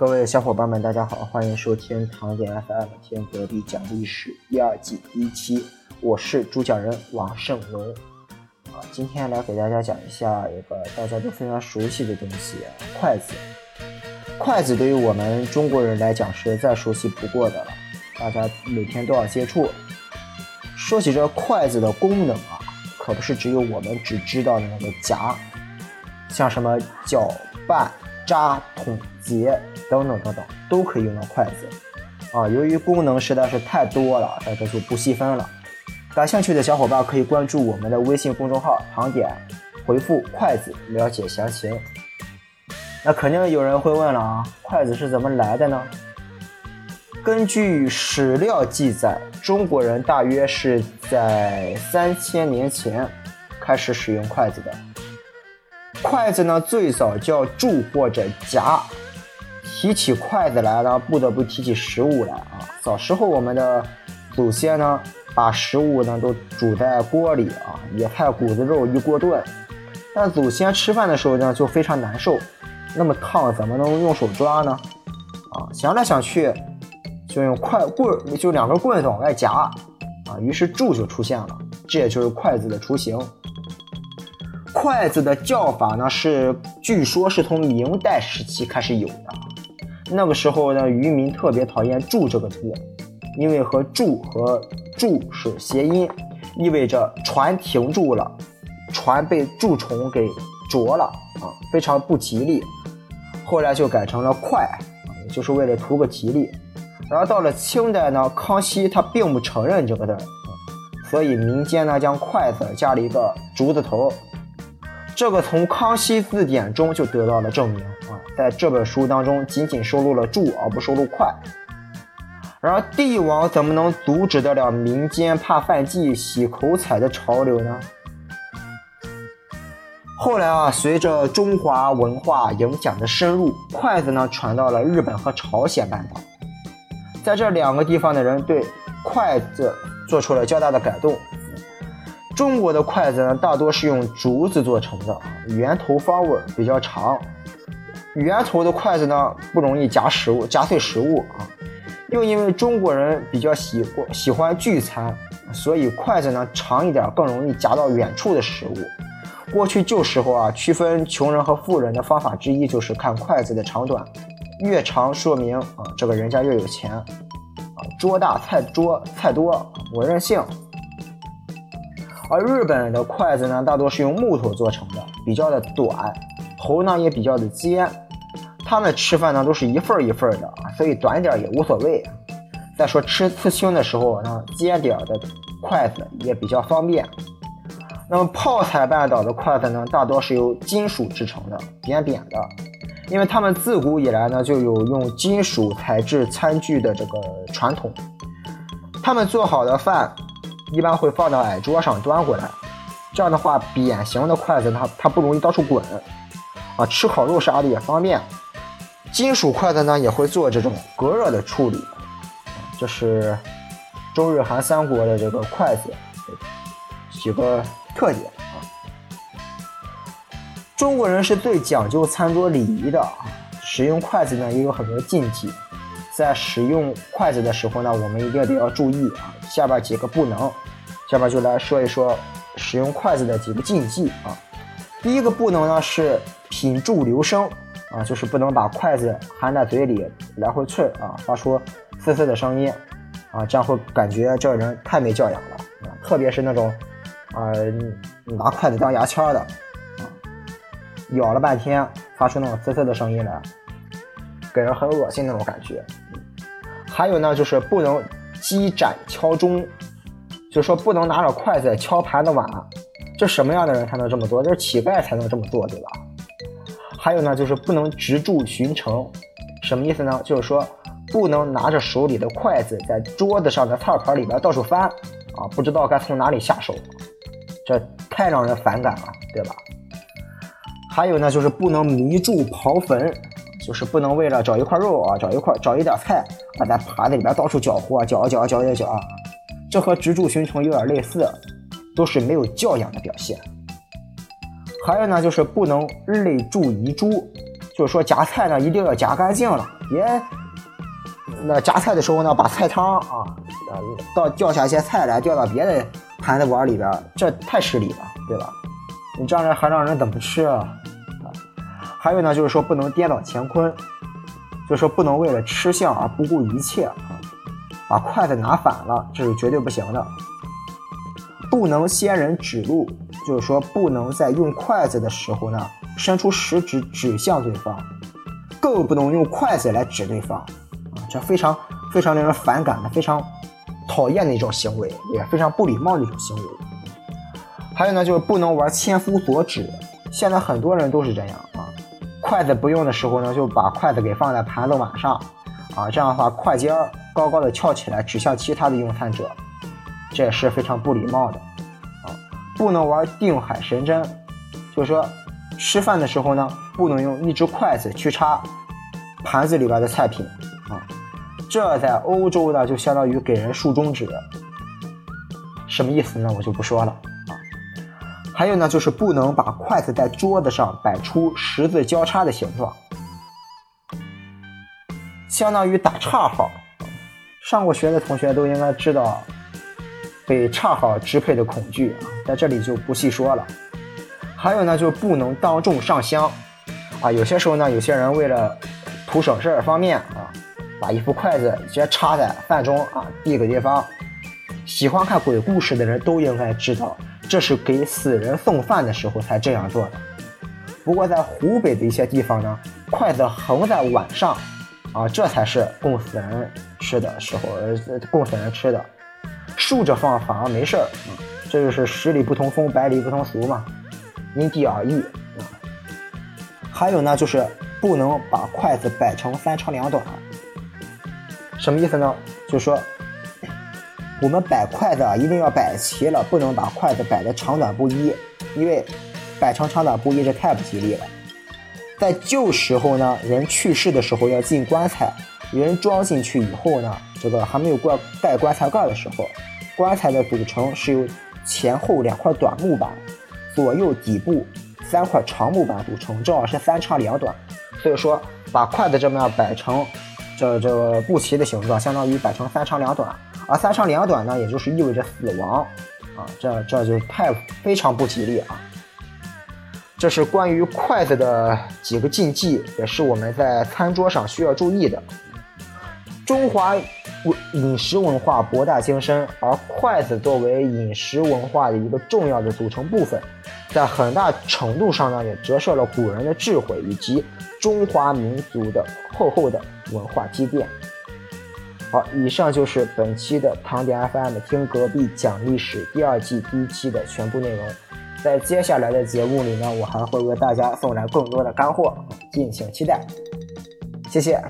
各位小伙伴们，大家好，欢迎收听唐点 FM 天隔壁讲历史第二季第一期，我是主讲人王胜龙。啊，今天来给大家讲一下一个大家都非常熟悉的东西——筷子。筷子对于我们中国人来讲是再熟悉不过的了，大家每天都要接触。说起这筷子的功能啊，可不是只有我们只知道的那个夹，像什么搅拌。扎、捅、结等等等等都可以用到筷子啊。由于功能实在是太多了，在这就不细分了。感兴趣的小伙伴可以关注我们的微信公众号“糖点”，回复“筷子”了解详情。那肯定有人会问了啊，筷子是怎么来的呢？根据史料记载，中国人大约是在三千年前开始使用筷子的。筷子呢，最早叫箸或者夹。提起筷子来呢，不得不提起食物来啊。早时候我们的祖先呢，把食物呢都煮在锅里啊，野菜、谷子、肉一锅炖。但祖先吃饭的时候呢，就非常难受，那么烫怎么能用手抓呢？啊，想来想去，就用筷棍，就两根棍子往外夹啊，于是箸就出现了，这也就是筷子的雏形。筷子的叫法呢，是据说是从明代时期开始有的。那个时候呢，渔民特别讨厌“蛀”这个字，因为和“蛀”和“蛀”是谐音，意味着船停住了，船被蛀虫给啄了啊，非常不吉利。后来就改成了“快”，就是为了图个吉利。然后到了清代呢，康熙他并不承认这个字，所以民间呢将“筷子”加了一个竹字头。这个从《康熙字典》中就得到了证明，在这本书当中仅仅收录了“箸”而不收录“筷”。然而帝王怎么能阻止得了民间怕犯忌、洗口彩的潮流呢？后来啊，随着中华文化影响的深入，筷子呢传到了日本和朝鲜半岛，在这两个地方的人对筷子做出了较大的改动。中国的筷子呢，大多是用竹子做成的，圆头方位比较长。圆头的筷子呢，不容易夹食物、夹碎食物啊。又因为中国人比较喜喜欢聚餐，所以筷子呢长一点，更容易夹到远处的食物。过去旧时候啊，区分穷人和富人的方法之一就是看筷子的长短，越长说明啊这个人家越有钱啊，桌大菜桌菜多，我任性。而日本的筷子呢，大多是用木头做成的，比较的短，头呢也比较的尖。他们吃饭呢都是一份一份的，所以短点也无所谓。再说吃刺青的时候呢，尖点的筷子也比较方便。那么泡菜半岛的筷子呢，大多是由金属制成的，扁扁的，因为他们自古以来呢就有用金属材质餐具的这个传统。他们做好的饭。一般会放到矮桌上端过来，这样的话，扁形的筷子它它不容易到处滚，啊，吃烤肉啥的也方便。金属筷子呢也会做这种隔热的处理，这是中日韩三国的这个筷子几个特点啊。中国人是最讲究餐桌礼仪的啊，使用筷子呢也有很多禁忌，在使用筷子的时候呢，我们一定得要注意啊。下边几个不能，下边就来说一说使用筷子的几个禁忌啊。第一个不能呢是品箸留声啊，就是不能把筷子含在嘴里来回啐啊，发出嘶嘶的声音啊，这样会感觉这人太没教养了啊。特别是那种啊拿筷子当牙签的啊，咬了半天发出那种嘶嘶的声音来，给人很恶心那种感觉。还有呢就是不能。击盏敲钟，就是说不能拿着筷子敲盘子碗，这什么样的人才能这么做？就是乞丐才能这么做，对吧？还有呢，就是不能直箸寻城，什么意思呢？就是说不能拿着手里的筷子在桌子上的菜盘里边到处翻，啊，不知道该从哪里下手，这太让人反感了，对吧？还有呢，就是不能迷住刨坟。就是不能为了找一块肉啊，找一块找一点菜，啊，在盘子里边到处搅和，搅啊搅啊搅啊搅啊，这和直柱寻虫有点类似，都是没有教养的表现。还有呢，就是不能泪注遗珠，就是说夹菜呢一定要夹干净了，别那夹菜的时候呢把菜汤啊呃倒掉下一些菜来掉到别的盘子碗里边，这太失礼了，对吧？你这样人还让人怎么吃啊？还有呢，就是说不能颠倒乾坤，就是说不能为了吃相而不顾一切啊，把筷子拿反了，这是绝对不行的。不能先人指路，就是说不能在用筷子的时候呢，伸出食指指向对方，更不能用筷子来指对方啊，这非常非常令人反感的，非常讨厌的一种行为，也非常不礼貌的一种行为。还有呢，就是不能玩千夫所指，现在很多人都是这样啊，筷子不用的时候呢，就把筷子给放在盘子碗上啊，这样的话筷尖儿高高的翘起来，指向其他的用餐者。这也是非常不礼貌的，啊，不能玩定海神针，就是说吃饭的时候呢，不能用一只筷子去插盘子里边的菜品，啊，这在欧洲呢就相当于给人竖中指，什么意思呢？我就不说了，啊，还有呢就是不能把筷子在桌子上摆出十字交叉的形状，相当于打叉号，上过学的同学都应该知道。被恰好支配的恐惧啊，在这里就不细说了。还有呢，就不能当众上香啊。有些时候呢，有些人为了图省事方便啊，把一副筷子直接插在饭中啊，递给对方。喜欢看鬼故事的人都应该知道，这是给死人送饭的时候才这样做的。不过在湖北的一些地方呢，筷子横在碗上啊，这才是供死人吃的时候，供死人吃的。竖着放反而没事儿，这就是十里不同风，百里不同俗嘛，因地而异啊。还有呢，就是不能把筷子摆成三长两短，什么意思呢？就是说，我们摆筷子啊，一定要摆齐了，不能把筷子摆的长短不一，因为摆成长短不一这太不吉利了。在旧时候呢，人去世的时候要进棺材，人装进去以后呢，这个还没有盖盖棺材盖的时候。棺材的组成是由前后两块短木板，左右底部三块长木板组成，正好是三长两短。所以说，把筷子这么样摆成这这个不齐的形状，相当于摆成三长两短。而三长两短呢，也就是意味着死亡啊，这这就太非常不吉利啊。这是关于筷子的几个禁忌，也是我们在餐桌上需要注意的。中华。饮食文化博大精深，而筷子作为饮食文化的一个重要的组成部分，在很大程度上呢，也折射了古人的智慧以及中华民族的厚厚的文化积淀。好，以上就是本期的唐典 FM 听隔壁讲历史第二季第一期的全部内容。在接下来的节目里呢，我还会为大家送来更多的干货，敬请期待。谢谢。